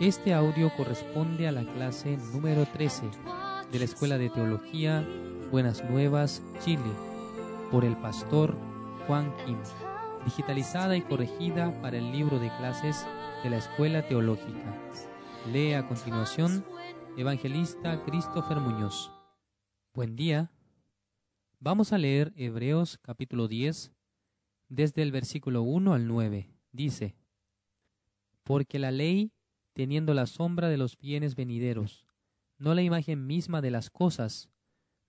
Este audio corresponde a la clase número 13 de la Escuela de Teología Buenas Nuevas, Chile, por el pastor Juan Kim, digitalizada y corregida para el libro de clases de la Escuela Teológica. Lee a continuación Evangelista Christopher Muñoz. Buen día. Vamos a leer Hebreos capítulo 10 desde el versículo 1 al 9. Dice, Porque la ley teniendo la sombra de los bienes venideros, no la imagen misma de las cosas,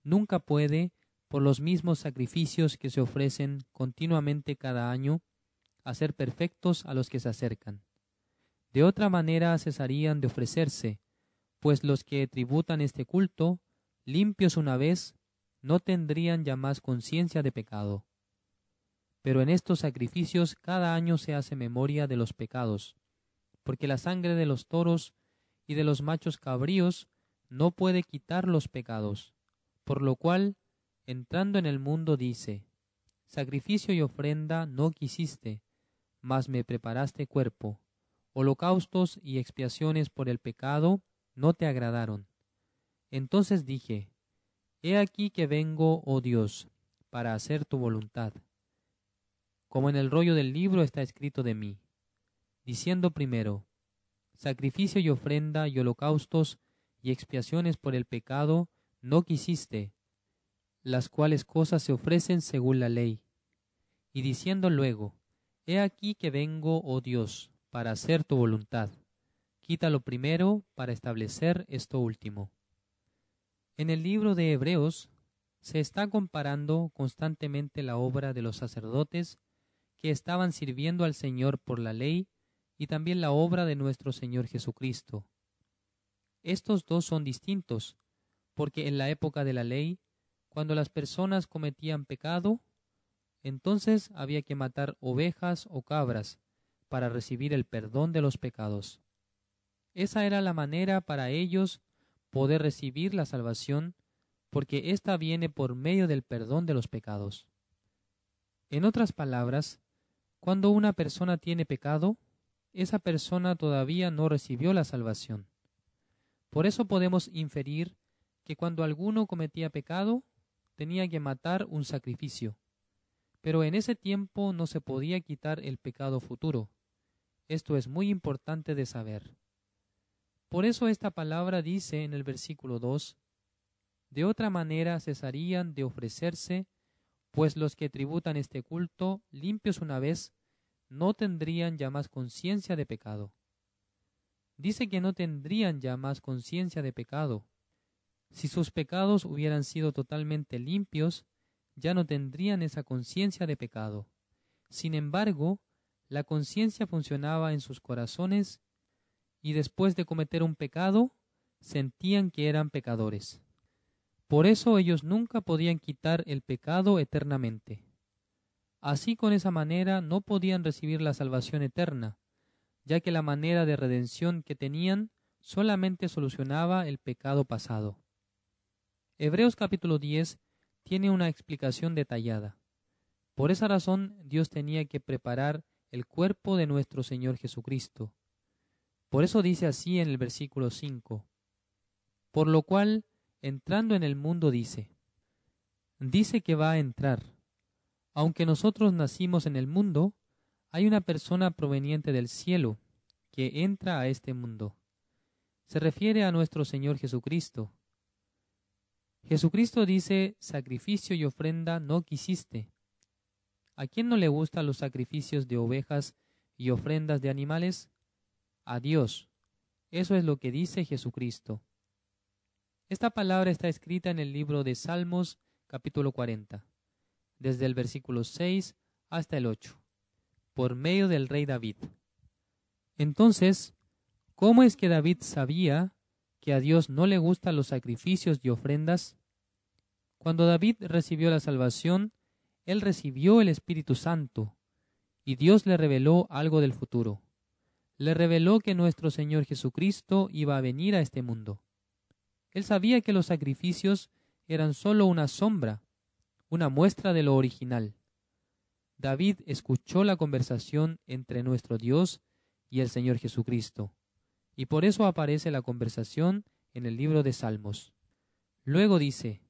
nunca puede, por los mismos sacrificios que se ofrecen continuamente cada año, hacer perfectos a los que se acercan. De otra manera cesarían de ofrecerse, pues los que tributan este culto, limpios una vez, no tendrían ya más conciencia de pecado. Pero en estos sacrificios cada año se hace memoria de los pecados, porque la sangre de los toros y de los machos cabríos no puede quitar los pecados, por lo cual, entrando en el mundo, dice, Sacrificio y ofrenda no quisiste, mas me preparaste cuerpo, holocaustos y expiaciones por el pecado no te agradaron. Entonces dije, He aquí que vengo, oh Dios, para hacer tu voluntad. Como en el rollo del libro está escrito de mí diciendo primero, Sacrificio y ofrenda y holocaustos y expiaciones por el pecado no quisiste, las cuales cosas se ofrecen según la ley. Y diciendo luego, He aquí que vengo, oh Dios, para hacer tu voluntad. Quítalo primero para establecer esto último. En el libro de Hebreos se está comparando constantemente la obra de los sacerdotes que estaban sirviendo al Señor por la ley y también la obra de nuestro Señor Jesucristo. Estos dos son distintos, porque en la época de la ley, cuando las personas cometían pecado, entonces había que matar ovejas o cabras para recibir el perdón de los pecados. Esa era la manera para ellos poder recibir la salvación, porque ésta viene por medio del perdón de los pecados. En otras palabras, cuando una persona tiene pecado, esa persona todavía no recibió la salvación. Por eso podemos inferir que cuando alguno cometía pecado, tenía que matar un sacrificio. Pero en ese tiempo no se podía quitar el pecado futuro. Esto es muy importante de saber. Por eso esta palabra dice en el versículo 2, De otra manera cesarían de ofrecerse, pues los que tributan este culto, limpios una vez, no tendrían ya más conciencia de pecado. Dice que no tendrían ya más conciencia de pecado. Si sus pecados hubieran sido totalmente limpios, ya no tendrían esa conciencia de pecado. Sin embargo, la conciencia funcionaba en sus corazones y después de cometer un pecado, sentían que eran pecadores. Por eso ellos nunca podían quitar el pecado eternamente. Así con esa manera no podían recibir la salvación eterna, ya que la manera de redención que tenían solamente solucionaba el pecado pasado. Hebreos capítulo 10 tiene una explicación detallada. Por esa razón Dios tenía que preparar el cuerpo de nuestro Señor Jesucristo. Por eso dice así en el versículo 5. Por lo cual, entrando en el mundo dice, dice que va a entrar aunque nosotros nacimos en el mundo, hay una persona proveniente del cielo que entra a este mundo. Se refiere a nuestro Señor Jesucristo. Jesucristo dice, sacrificio y ofrenda no quisiste. ¿A quién no le gustan los sacrificios de ovejas y ofrendas de animales? A Dios. Eso es lo que dice Jesucristo. Esta palabra está escrita en el libro de Salmos capítulo 40 desde el versículo 6 hasta el 8, por medio del rey David. Entonces, ¿cómo es que David sabía que a Dios no le gustan los sacrificios y ofrendas? Cuando David recibió la salvación, él recibió el Espíritu Santo, y Dios le reveló algo del futuro. Le reveló que nuestro Señor Jesucristo iba a venir a este mundo. Él sabía que los sacrificios eran sólo una sombra una muestra de lo original. David escuchó la conversación entre nuestro Dios y el Señor Jesucristo. Y por eso aparece la conversación en el libro de Salmos. Luego dice,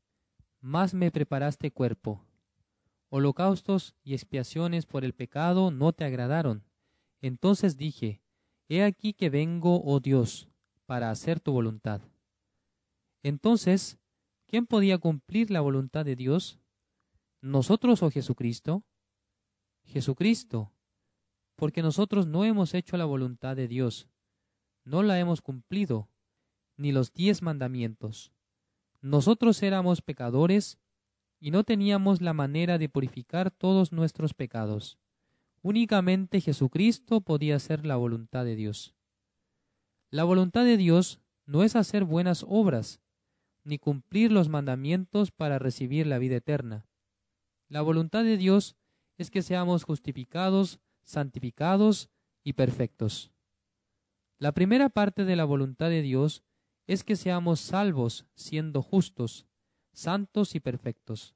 Más me preparaste cuerpo. Holocaustos y expiaciones por el pecado no te agradaron. Entonces dije, He aquí que vengo, oh Dios, para hacer tu voluntad. Entonces, ¿quién podía cumplir la voluntad de Dios? ¿Nosotros o Jesucristo? Jesucristo, porque nosotros no hemos hecho la voluntad de Dios, no la hemos cumplido, ni los diez mandamientos. Nosotros éramos pecadores y no teníamos la manera de purificar todos nuestros pecados. Únicamente Jesucristo podía hacer la voluntad de Dios. La voluntad de Dios no es hacer buenas obras, ni cumplir los mandamientos para recibir la vida eterna. La voluntad de Dios es que seamos justificados, santificados y perfectos. La primera parte de la voluntad de Dios es que seamos salvos siendo justos, santos y perfectos.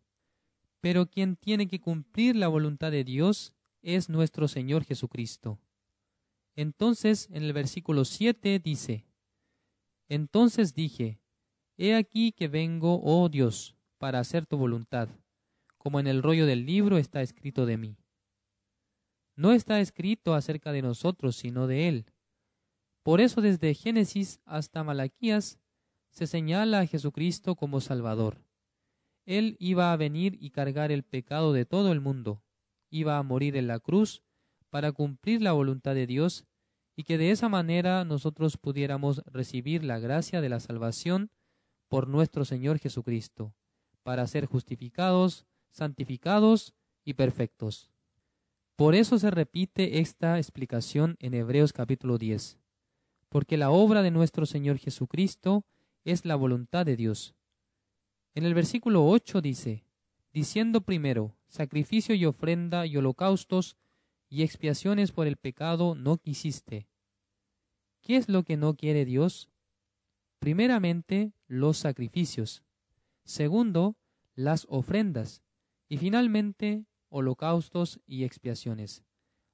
Pero quien tiene que cumplir la voluntad de Dios es nuestro Señor Jesucristo. Entonces en el versículo 7 dice, Entonces dije, He aquí que vengo, oh Dios, para hacer tu voluntad, como en el rollo del libro está escrito de mí. No está escrito acerca de nosotros, sino de Él. Por eso desde Génesis hasta Malaquías se señala a Jesucristo como Salvador. Él iba a venir y cargar el pecado de todo el mundo, iba a morir en la cruz para cumplir la voluntad de Dios y que de esa manera nosotros pudiéramos recibir la gracia de la salvación por nuestro Señor Jesucristo, para ser justificados, santificados y perfectos. Por eso se repite esta explicación en Hebreos capítulo 10, porque la obra de nuestro Señor Jesucristo es la voluntad de Dios. En el versículo 8 dice, diciendo primero, sacrificio y ofrenda y holocaustos y expiaciones por el pecado no quisiste. ¿Qué es lo que no quiere Dios? Primeramente, los sacrificios. Segundo, las ofrendas. Y finalmente, holocaustos y expiaciones,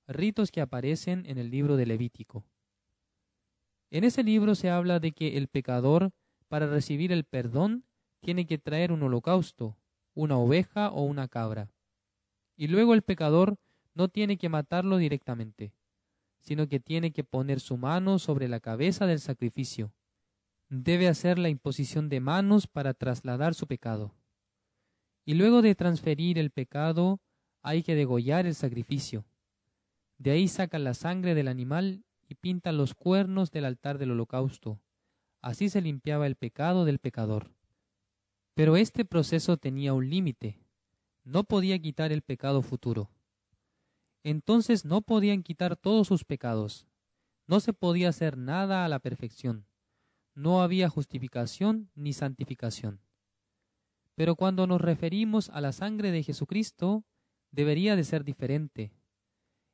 ritos que aparecen en el libro de Levítico. En ese libro se habla de que el pecador, para recibir el perdón, tiene que traer un holocausto, una oveja o una cabra. Y luego el pecador no tiene que matarlo directamente, sino que tiene que poner su mano sobre la cabeza del sacrificio debe hacer la imposición de manos para trasladar su pecado. Y luego de transferir el pecado hay que degollar el sacrificio. De ahí sacan la sangre del animal y pintan los cuernos del altar del holocausto. Así se limpiaba el pecado del pecador. Pero este proceso tenía un límite. No podía quitar el pecado futuro. Entonces no podían quitar todos sus pecados. No se podía hacer nada a la perfección no había justificación ni santificación. Pero cuando nos referimos a la sangre de Jesucristo, debería de ser diferente.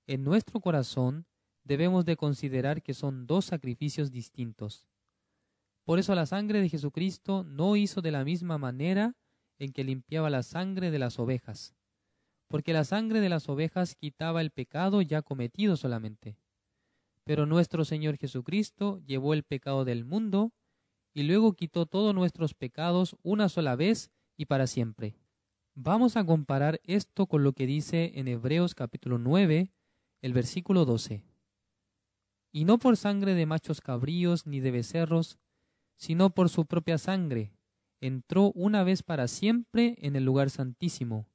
En nuestro corazón debemos de considerar que son dos sacrificios distintos. Por eso la sangre de Jesucristo no hizo de la misma manera en que limpiaba la sangre de las ovejas, porque la sangre de las ovejas quitaba el pecado ya cometido solamente. Pero nuestro Señor Jesucristo llevó el pecado del mundo y luego quitó todos nuestros pecados una sola vez y para siempre. Vamos a comparar esto con lo que dice en Hebreos capítulo 9, el versículo 12. Y no por sangre de machos cabríos ni de becerros, sino por su propia sangre, entró una vez para siempre en el lugar santísimo,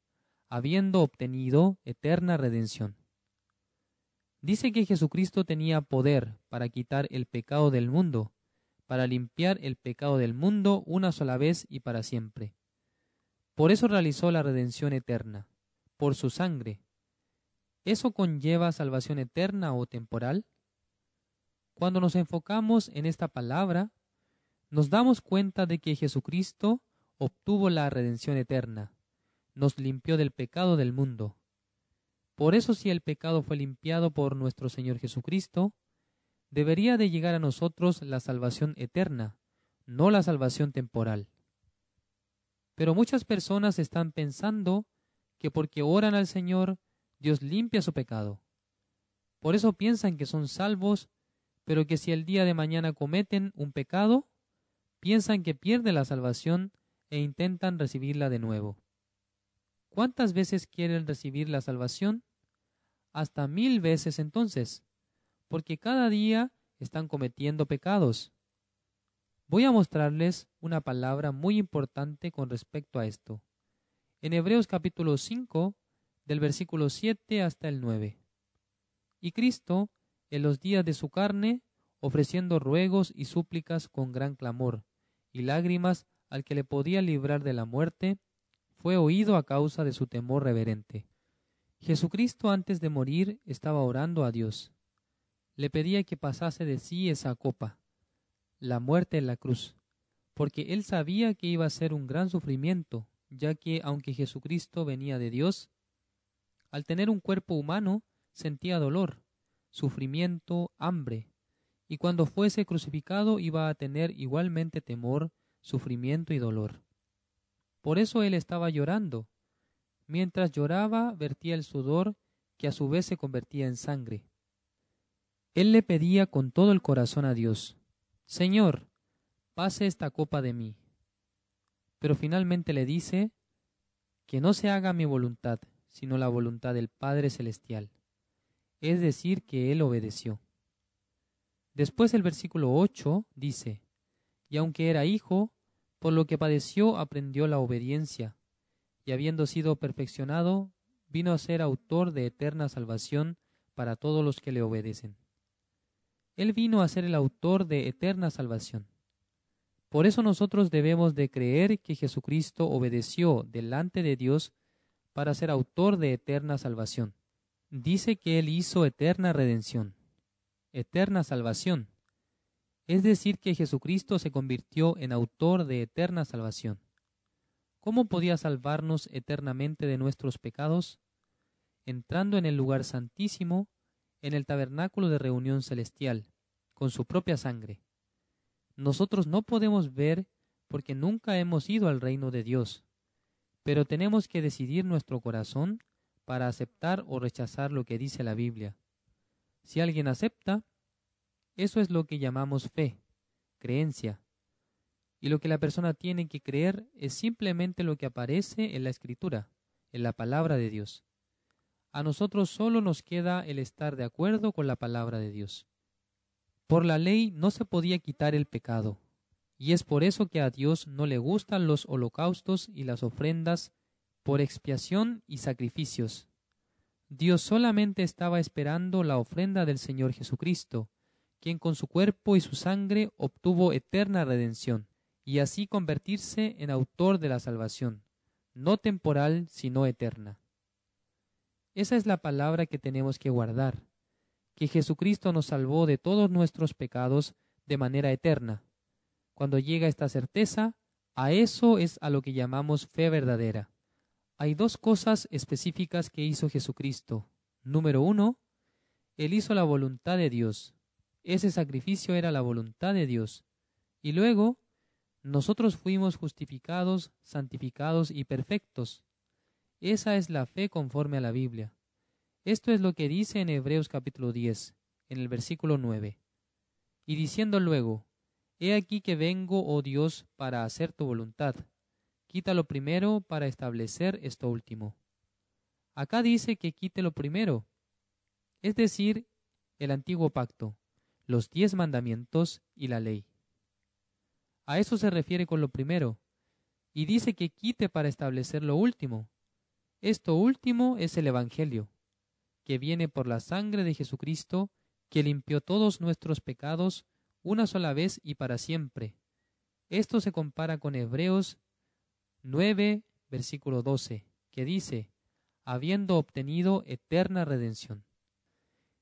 habiendo obtenido eterna redención. Dice que Jesucristo tenía poder para quitar el pecado del mundo, para limpiar el pecado del mundo una sola vez y para siempre. Por eso realizó la redención eterna, por su sangre. ¿Eso conlleva salvación eterna o temporal? Cuando nos enfocamos en esta palabra, nos damos cuenta de que Jesucristo obtuvo la redención eterna, nos limpió del pecado del mundo, por eso si el pecado fue limpiado por nuestro Señor Jesucristo, debería de llegar a nosotros la salvación eterna, no la salvación temporal. Pero muchas personas están pensando que porque oran al Señor, Dios limpia su pecado. Por eso piensan que son salvos pero que si el día de mañana cometen un pecado, piensan que pierde la salvación e intentan recibirla de nuevo. ¿Cuántas veces quieren recibir la salvación? Hasta mil veces entonces, porque cada día están cometiendo pecados. Voy a mostrarles una palabra muy importante con respecto a esto. En Hebreos capítulo 5, del versículo 7 hasta el 9. Y Cristo, en los días de su carne, ofreciendo ruegos y súplicas con gran clamor y lágrimas al que le podía librar de la muerte, fue oído a causa de su temor reverente. Jesucristo antes de morir estaba orando a Dios. Le pedía que pasase de sí esa copa, la muerte en la cruz, porque él sabía que iba a ser un gran sufrimiento, ya que aunque Jesucristo venía de Dios, al tener un cuerpo humano sentía dolor, sufrimiento, hambre, y cuando fuese crucificado iba a tener igualmente temor, sufrimiento y dolor. Por eso él estaba llorando. Mientras lloraba, vertía el sudor, que a su vez se convertía en sangre. Él le pedía con todo el corazón a Dios, Señor, pase esta copa de mí. Pero finalmente le dice, que no se haga mi voluntad, sino la voluntad del Padre Celestial. Es decir, que él obedeció. Después el versículo 8 dice, y aunque era hijo, por lo que padeció aprendió la obediencia, y habiendo sido perfeccionado, vino a ser autor de eterna salvación para todos los que le obedecen. Él vino a ser el autor de eterna salvación. Por eso nosotros debemos de creer que Jesucristo obedeció delante de Dios para ser autor de eterna salvación. Dice que Él hizo eterna redención eterna salvación. Es decir, que Jesucristo se convirtió en autor de eterna salvación. ¿Cómo podía salvarnos eternamente de nuestros pecados? Entrando en el lugar santísimo, en el tabernáculo de reunión celestial, con su propia sangre. Nosotros no podemos ver porque nunca hemos ido al reino de Dios, pero tenemos que decidir nuestro corazón para aceptar o rechazar lo que dice la Biblia. Si alguien acepta, eso es lo que llamamos fe, creencia. Y lo que la persona tiene que creer es simplemente lo que aparece en la escritura, en la palabra de Dios. A nosotros solo nos queda el estar de acuerdo con la palabra de Dios. Por la ley no se podía quitar el pecado, y es por eso que a Dios no le gustan los holocaustos y las ofrendas por expiación y sacrificios, Dios solamente estaba esperando la ofrenda del Señor Jesucristo, quien con su cuerpo y su sangre obtuvo eterna redención, y así convertirse en autor de la salvación, no temporal, sino eterna. Esa es la palabra que tenemos que guardar, que Jesucristo nos salvó de todos nuestros pecados de manera eterna. Cuando llega esta certeza, a eso es a lo que llamamos fe verdadera. Hay dos cosas específicas que hizo Jesucristo. Número uno, Él hizo la voluntad de Dios. Ese sacrificio era la voluntad de Dios. Y luego, nosotros fuimos justificados, santificados y perfectos. Esa es la fe conforme a la Biblia. Esto es lo que dice en Hebreos capítulo 10, en el versículo 9. Y diciendo luego, He aquí que vengo, oh Dios, para hacer tu voluntad quita lo primero para establecer esto último. Acá dice que quite lo primero, es decir, el antiguo pacto, los diez mandamientos y la ley. A eso se refiere con lo primero, y dice que quite para establecer lo último. Esto último es el Evangelio, que viene por la sangre de Jesucristo, que limpió todos nuestros pecados una sola vez y para siempre. Esto se compara con Hebreos 9, versículo 12, que dice, habiendo obtenido eterna redención.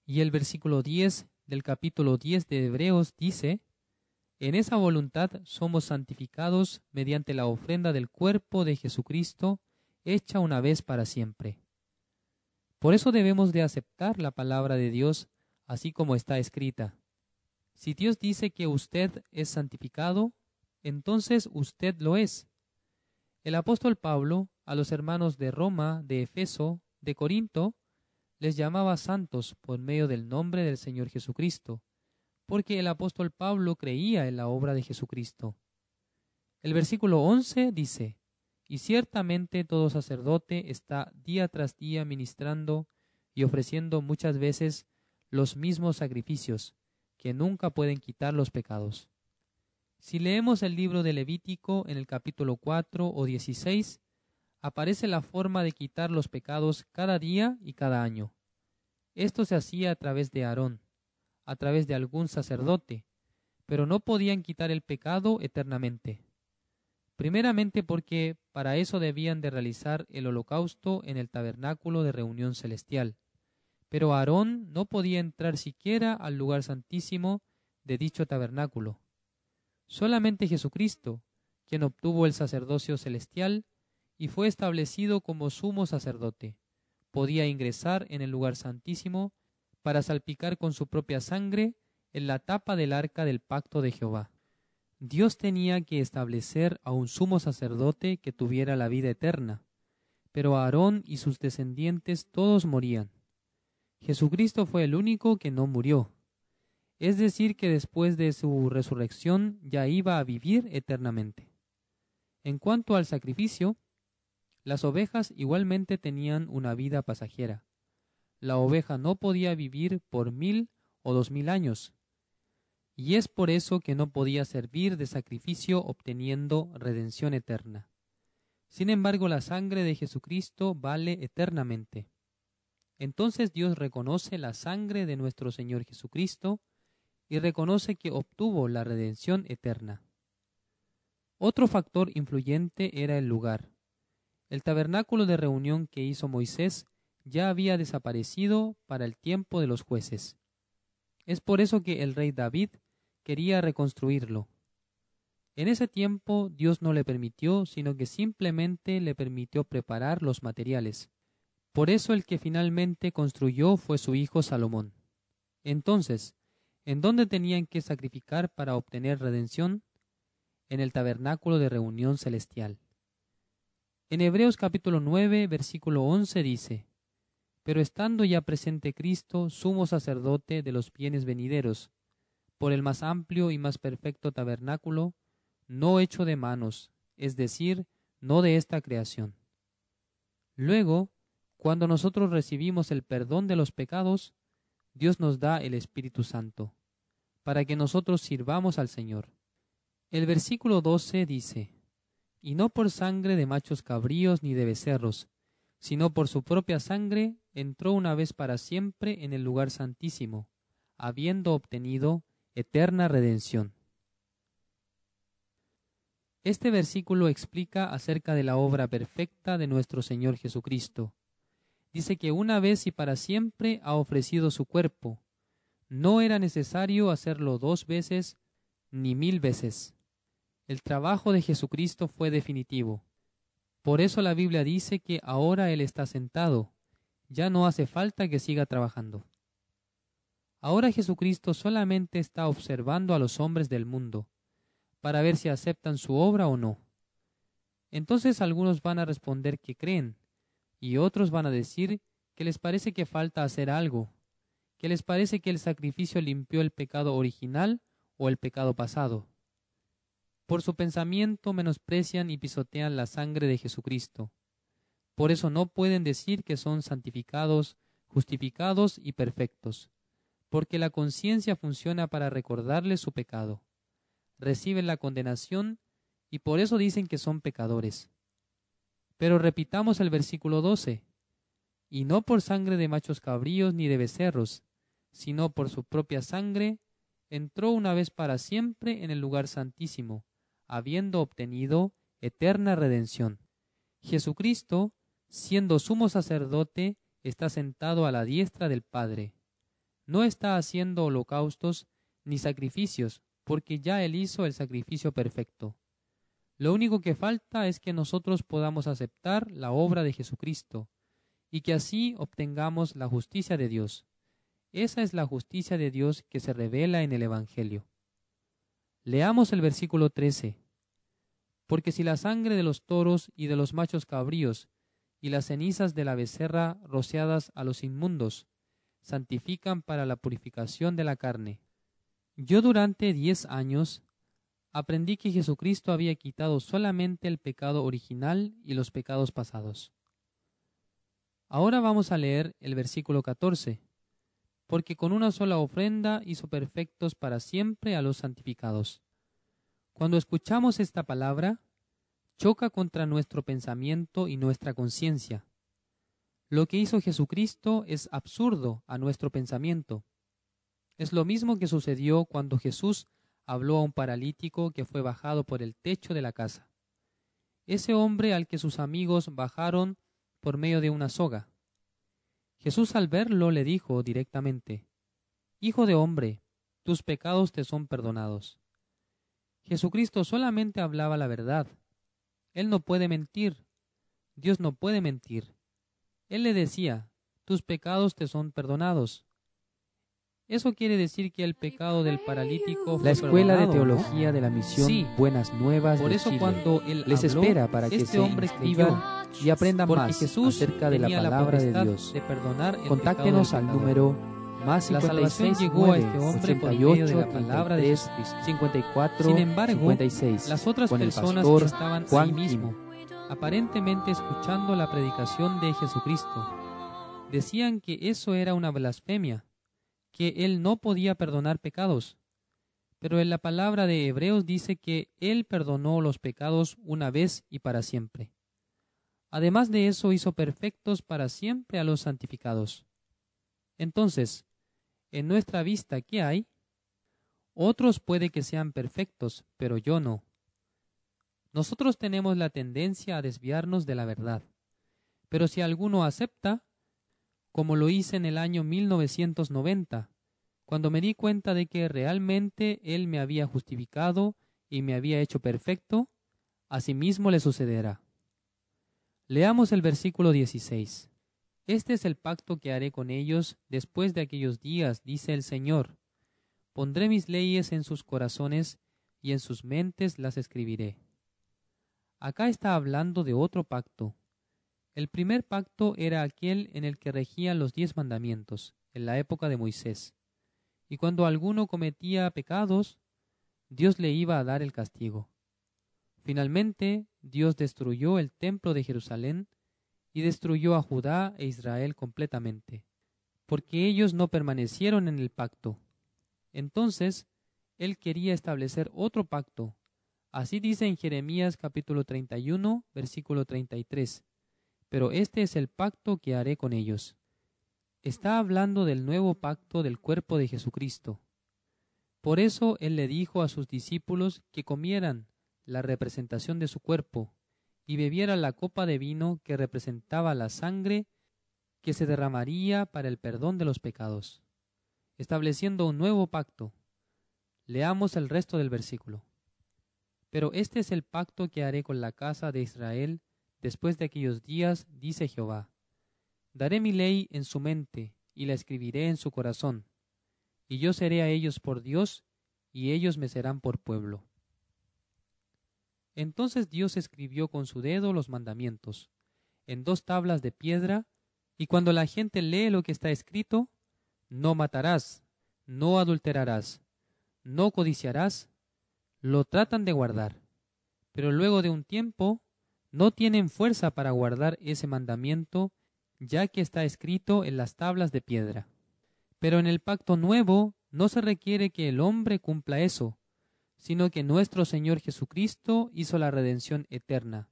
Y el versículo 10 del capítulo 10 de Hebreos dice, en esa voluntad somos santificados mediante la ofrenda del cuerpo de Jesucristo, hecha una vez para siempre. Por eso debemos de aceptar la palabra de Dios así como está escrita. Si Dios dice que usted es santificado, entonces usted lo es. El apóstol Pablo a los hermanos de Roma, de Efeso, de Corinto, les llamaba santos por medio del nombre del Señor Jesucristo, porque el apóstol Pablo creía en la obra de Jesucristo. El versículo 11 dice, Y ciertamente todo sacerdote está día tras día ministrando y ofreciendo muchas veces los mismos sacrificios, que nunca pueden quitar los pecados. Si leemos el libro de Levítico en el capítulo 4 o 16, aparece la forma de quitar los pecados cada día y cada año. Esto se hacía a través de Aarón, a través de algún sacerdote, pero no podían quitar el pecado eternamente. Primeramente porque para eso debían de realizar el holocausto en el tabernáculo de reunión celestial. Pero Aarón no podía entrar siquiera al lugar santísimo de dicho tabernáculo. Solamente Jesucristo, quien obtuvo el sacerdocio celestial y fue establecido como sumo sacerdote, podía ingresar en el lugar santísimo para salpicar con su propia sangre en la tapa del arca del pacto de Jehová. Dios tenía que establecer a un sumo sacerdote que tuviera la vida eterna, pero Aarón y sus descendientes todos morían. Jesucristo fue el único que no murió, es decir, que después de su resurrección ya iba a vivir eternamente. En cuanto al sacrificio, las ovejas igualmente tenían una vida pasajera. La oveja no podía vivir por mil o dos mil años, y es por eso que no podía servir de sacrificio obteniendo redención eterna. Sin embargo, la sangre de Jesucristo vale eternamente. Entonces Dios reconoce la sangre de nuestro Señor Jesucristo y reconoce que obtuvo la redención eterna. Otro factor influyente era el lugar. El tabernáculo de reunión que hizo Moisés ya había desaparecido para el tiempo de los jueces. Es por eso que el rey David quería reconstruirlo. En ese tiempo Dios no le permitió, sino que simplemente le permitió preparar los materiales. Por eso el que finalmente construyó fue su hijo Salomón. Entonces, ¿En dónde tenían que sacrificar para obtener redención? En el tabernáculo de reunión celestial. En Hebreos capítulo 9, versículo 11 dice, Pero estando ya presente Cristo, sumo sacerdote de los bienes venideros, por el más amplio y más perfecto tabernáculo, no hecho de manos, es decir, no de esta creación. Luego, cuando nosotros recibimos el perdón de los pecados, Dios nos da el Espíritu Santo, para que nosotros sirvamos al Señor. El versículo 12 dice, Y no por sangre de machos cabríos ni de becerros, sino por su propia sangre entró una vez para siempre en el lugar santísimo, habiendo obtenido eterna redención. Este versículo explica acerca de la obra perfecta de nuestro Señor Jesucristo, dice que una vez y para siempre ha ofrecido su cuerpo. No era necesario hacerlo dos veces ni mil veces. El trabajo de Jesucristo fue definitivo. Por eso la Biblia dice que ahora Él está sentado. Ya no hace falta que siga trabajando. Ahora Jesucristo solamente está observando a los hombres del mundo, para ver si aceptan su obra o no. Entonces algunos van a responder que creen, y otros van a decir que les parece que falta hacer algo, que les parece que el sacrificio limpió el pecado original o el pecado pasado. Por su pensamiento menosprecian y pisotean la sangre de Jesucristo. Por eso no pueden decir que son santificados, justificados y perfectos, porque la conciencia funciona para recordarles su pecado. Reciben la condenación y por eso dicen que son pecadores. Pero repitamos el versículo 12. Y no por sangre de machos cabríos ni de becerros, sino por su propia sangre, entró una vez para siempre en el lugar santísimo, habiendo obtenido eterna redención. Jesucristo, siendo sumo sacerdote, está sentado a la diestra del Padre. No está haciendo holocaustos ni sacrificios, porque ya él hizo el sacrificio perfecto. Lo único que falta es que nosotros podamos aceptar la obra de Jesucristo y que así obtengamos la justicia de Dios. Esa es la justicia de Dios que se revela en el Evangelio. Leamos el versículo 13. Porque si la sangre de los toros y de los machos cabríos y las cenizas de la becerra rociadas a los inmundos santifican para la purificación de la carne, Yo durante diez años aprendí que Jesucristo había quitado solamente el pecado original y los pecados pasados. Ahora vamos a leer el versículo 14, porque con una sola ofrenda hizo perfectos para siempre a los santificados. Cuando escuchamos esta palabra, choca contra nuestro pensamiento y nuestra conciencia. Lo que hizo Jesucristo es absurdo a nuestro pensamiento. Es lo mismo que sucedió cuando Jesús habló a un paralítico que fue bajado por el techo de la casa. Ese hombre al que sus amigos bajaron por medio de una soga. Jesús al verlo le dijo directamente, Hijo de hombre, tus pecados te son perdonados. Jesucristo solamente hablaba la verdad. Él no puede mentir. Dios no puede mentir. Él le decía, tus pecados te son perdonados. Eso quiere decir que el pecado del paralítico fue La Escuela de Teología de la Misión Buenas Nuevas Por eso cuando él les espera para que este se hombre y aprendan más Jesús acerca de la palabra de potestad Dios. de perdonar el Contáctenos al número más La 56 salvación llegó a este hombre por medio de 88 la palabra de 33 Jesucristo. 54 Sin embargo, 56 Las otras con el personas pastor que estaban Juan ahí mismo, aparentemente escuchando la predicación de Jesucristo, decían que eso era una blasfemia, que él no podía perdonar pecados. Pero en la palabra de Hebreos dice que él perdonó los pecados una vez y para siempre. Además de eso hizo perfectos para siempre a los santificados. Entonces, en nuestra vista, ¿qué hay? Otros puede que sean perfectos, pero yo no. Nosotros tenemos la tendencia a desviarnos de la verdad. Pero si alguno acepta, como lo hice en el año 1990, cuando me di cuenta de que realmente Él me había justificado y me había hecho perfecto, asimismo le sucederá. Leamos el versículo 16. Este es el pacto que haré con ellos después de aquellos días, dice el Señor. Pondré mis leyes en sus corazones y en sus mentes las escribiré. Acá está hablando de otro pacto. El primer pacto era aquel en el que regían los diez mandamientos, en la época de Moisés. Y cuando alguno cometía pecados, Dios le iba a dar el castigo. Finalmente, Dios destruyó el templo de Jerusalén y destruyó a Judá e Israel completamente, porque ellos no permanecieron en el pacto. Entonces, Él quería establecer otro pacto. Así dice en Jeremías capítulo 31, versículo 33. Pero este es el pacto que haré con ellos. Está hablando del nuevo pacto del cuerpo de Jesucristo. Por eso Él le dijo a sus discípulos que comieran la representación de su cuerpo y bebiera la copa de vino que representaba la sangre que se derramaría para el perdón de los pecados, estableciendo un nuevo pacto. Leamos el resto del versículo. Pero este es el pacto que haré con la casa de Israel después de aquellos días, dice Jehová. Daré mi ley en su mente y la escribiré en su corazón, y yo seré a ellos por Dios, y ellos me serán por pueblo. Entonces Dios escribió con su dedo los mandamientos en dos tablas de piedra, y cuando la gente lee lo que está escrito, no matarás, no adulterarás, no codiciarás, lo tratan de guardar. Pero luego de un tiempo, no tienen fuerza para guardar ese mandamiento, ya que está escrito en las tablas de piedra. Pero en el pacto nuevo no se requiere que el hombre cumpla eso, sino que nuestro Señor Jesucristo hizo la redención eterna.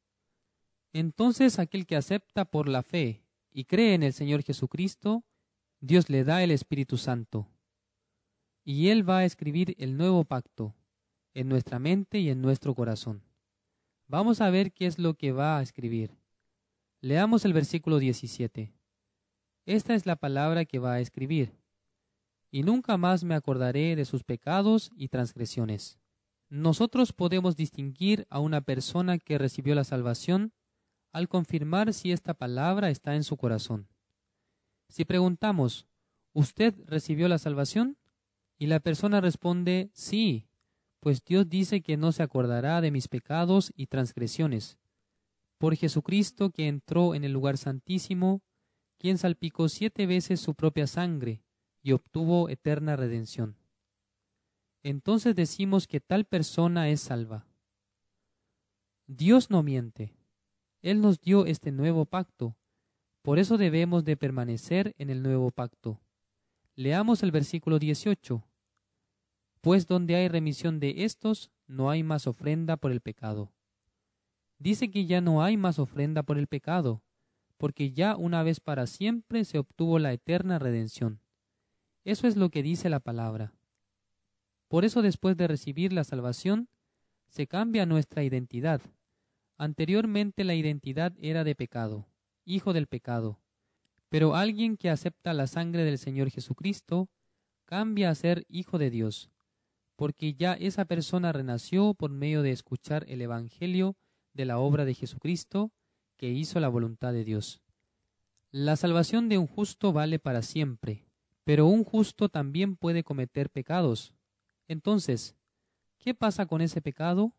Entonces aquel que acepta por la fe y cree en el Señor Jesucristo, Dios le da el Espíritu Santo. Y Él va a escribir el nuevo pacto en nuestra mente y en nuestro corazón. Vamos a ver qué es lo que va a escribir. Leamos el versículo 17. Esta es la palabra que va a escribir. Y nunca más me acordaré de sus pecados y transgresiones. Nosotros podemos distinguir a una persona que recibió la salvación al confirmar si esta palabra está en su corazón. Si preguntamos, ¿usted recibió la salvación? Y la persona responde, sí, pues Dios dice que no se acordará de mis pecados y transgresiones. Por Jesucristo que entró en el lugar santísimo, quien salpicó siete veces su propia sangre y obtuvo eterna redención. entonces decimos que tal persona es salva. Dios no miente. Él nos dio este nuevo pacto. Por eso debemos de permanecer en el nuevo pacto. Leamos el versículo 18. Pues donde hay remisión de estos, no hay más ofrenda por el pecado. Dice que ya no hay más ofrenda por el pecado, porque ya una vez para siempre se obtuvo la eterna redención. Eso es lo que dice la palabra. Por eso después de recibir la salvación, se cambia nuestra identidad. Anteriormente la identidad era de pecado, hijo del pecado. Pero alguien que acepta la sangre del Señor Jesucristo cambia a ser hijo de Dios, porque ya esa persona renació por medio de escuchar el Evangelio de la obra de Jesucristo que hizo la voluntad de Dios. La salvación de un justo vale para siempre, pero un justo también puede cometer pecados. Entonces, ¿qué pasa con ese pecado?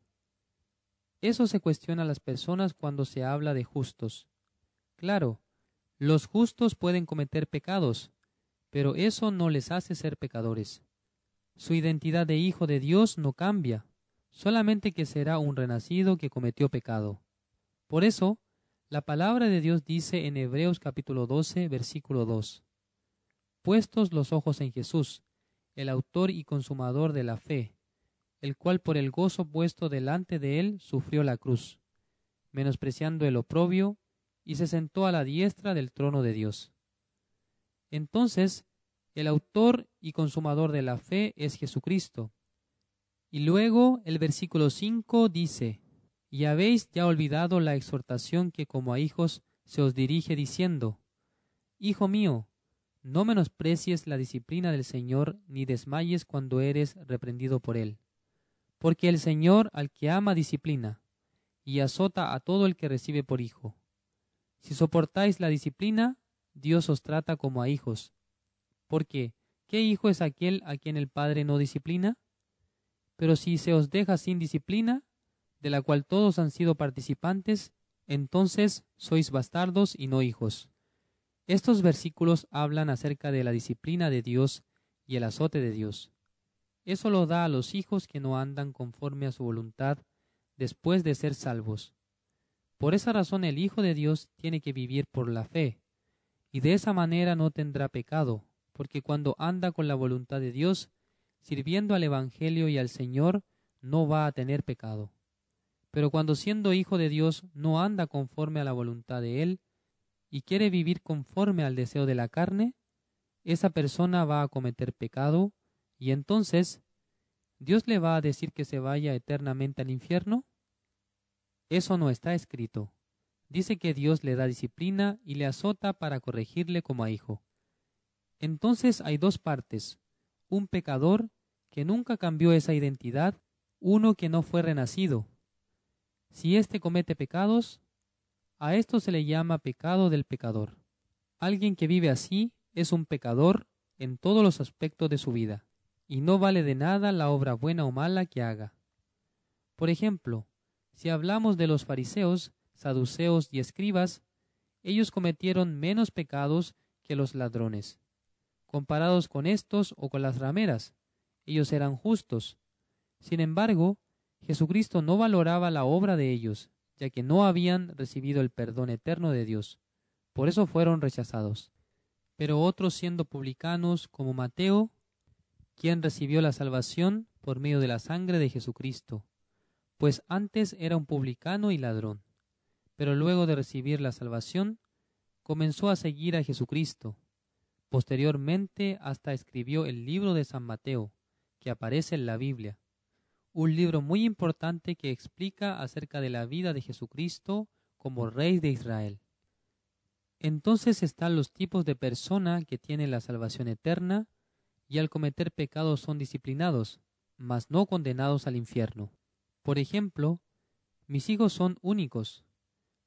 Eso se cuestiona a las personas cuando se habla de justos. Claro, los justos pueden cometer pecados, pero eso no les hace ser pecadores. Su identidad de hijo de Dios no cambia, solamente que será un renacido que cometió pecado. Por eso, la palabra de Dios dice en Hebreos capítulo 12, versículo 2, Puestos los ojos en Jesús, el autor y consumador de la fe, el cual por el gozo puesto delante de él sufrió la cruz, menospreciando el oprobio, y se sentó a la diestra del trono de Dios. Entonces, el autor y consumador de la fe es Jesucristo. Y luego el versículo 5 dice, y habéis ya olvidado la exhortación que como a hijos se os dirige diciendo, Hijo mío, no menosprecies la disciplina del Señor, ni desmayes cuando eres reprendido por él. Porque el Señor al que ama disciplina, y azota a todo el que recibe por hijo. Si soportáis la disciplina, Dios os trata como a hijos. Porque, ¿qué hijo es aquel a quien el Padre no disciplina? Pero si se os deja sin disciplina, de la cual todos han sido participantes, entonces sois bastardos y no hijos. Estos versículos hablan acerca de la disciplina de Dios y el azote de Dios. Eso lo da a los hijos que no andan conforme a su voluntad después de ser salvos. Por esa razón el Hijo de Dios tiene que vivir por la fe, y de esa manera no tendrá pecado, porque cuando anda con la voluntad de Dios, sirviendo al Evangelio y al Señor, no va a tener pecado. Pero cuando siendo hijo de Dios no anda conforme a la voluntad de Él y quiere vivir conforme al deseo de la carne, esa persona va a cometer pecado y entonces ¿Dios le va a decir que se vaya eternamente al infierno? Eso no está escrito. Dice que Dios le da disciplina y le azota para corregirle como a hijo. Entonces hay dos partes, un pecador que nunca cambió esa identidad, uno que no fue renacido, si éste comete pecados, a esto se le llama pecado del pecador. Alguien que vive así es un pecador en todos los aspectos de su vida, y no vale de nada la obra buena o mala que haga. Por ejemplo, si hablamos de los fariseos, saduceos y escribas, ellos cometieron menos pecados que los ladrones. Comparados con estos o con las rameras, ellos eran justos. Sin embargo, Jesucristo no valoraba la obra de ellos, ya que no habían recibido el perdón eterno de Dios. Por eso fueron rechazados. Pero otros siendo publicanos como Mateo, quien recibió la salvación por medio de la sangre de Jesucristo, pues antes era un publicano y ladrón, pero luego de recibir la salvación, comenzó a seguir a Jesucristo. Posteriormente hasta escribió el libro de San Mateo, que aparece en la Biblia un libro muy importante que explica acerca de la vida de Jesucristo como Rey de Israel. Entonces están los tipos de persona que tienen la salvación eterna y al cometer pecados son disciplinados, mas no condenados al infierno. Por ejemplo, mis hijos son únicos,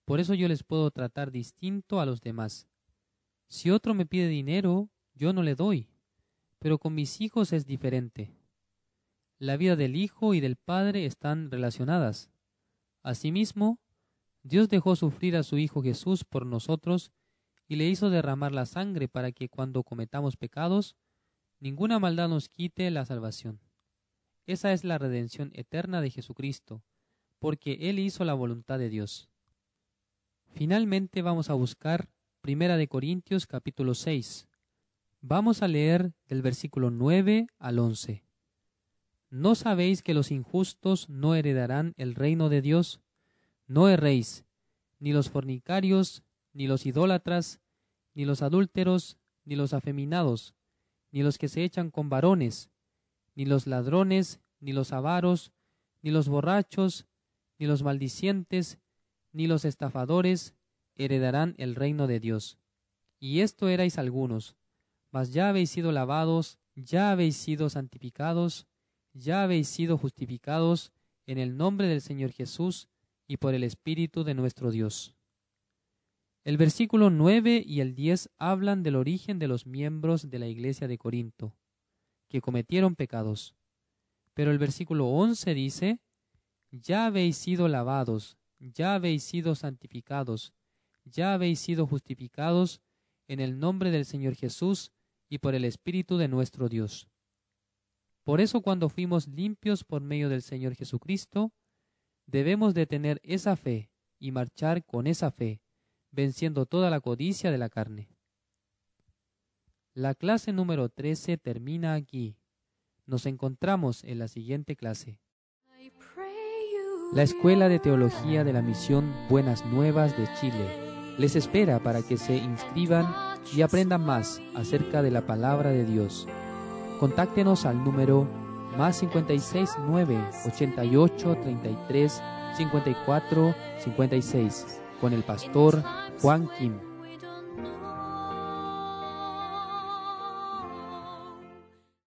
por eso yo les puedo tratar distinto a los demás. Si otro me pide dinero, yo no le doy, pero con mis hijos es diferente la vida del Hijo y del Padre están relacionadas. Asimismo, Dios dejó sufrir a su Hijo Jesús por nosotros y le hizo derramar la sangre para que cuando cometamos pecados, ninguna maldad nos quite la salvación. Esa es la redención eterna de Jesucristo, porque Él hizo la voluntad de Dios. Finalmente vamos a buscar Primera de Corintios capítulo 6. Vamos a leer del versículo 9 al 11. ¿No sabéis que los injustos no heredarán el reino de Dios? No erréis, ni los fornicarios, ni los idólatras, ni los adúlteros, ni los afeminados, ni los que se echan con varones, ni los ladrones, ni los avaros, ni los borrachos, ni los maldicientes, ni los estafadores heredarán el reino de Dios. Y esto erais algunos, mas ya habéis sido lavados, ya habéis sido santificados, ya habéis sido justificados en el nombre del Señor Jesús y por el Espíritu de nuestro Dios. El versículo 9 y el 10 hablan del origen de los miembros de la iglesia de Corinto, que cometieron pecados. Pero el versículo 11 dice, Ya habéis sido lavados, ya habéis sido santificados, ya habéis sido justificados en el nombre del Señor Jesús y por el Espíritu de nuestro Dios. Por eso cuando fuimos limpios por medio del Señor Jesucristo, debemos de tener esa fe y marchar con esa fe venciendo toda la codicia de la carne. La clase número 13 termina aquí. Nos encontramos en la siguiente clase. La Escuela de Teología de la Misión Buenas Nuevas de Chile les espera para que se inscriban y aprendan más acerca de la palabra de Dios. Contáctenos al número más 56 9 88 33 54 56 con el pastor Juan Kim.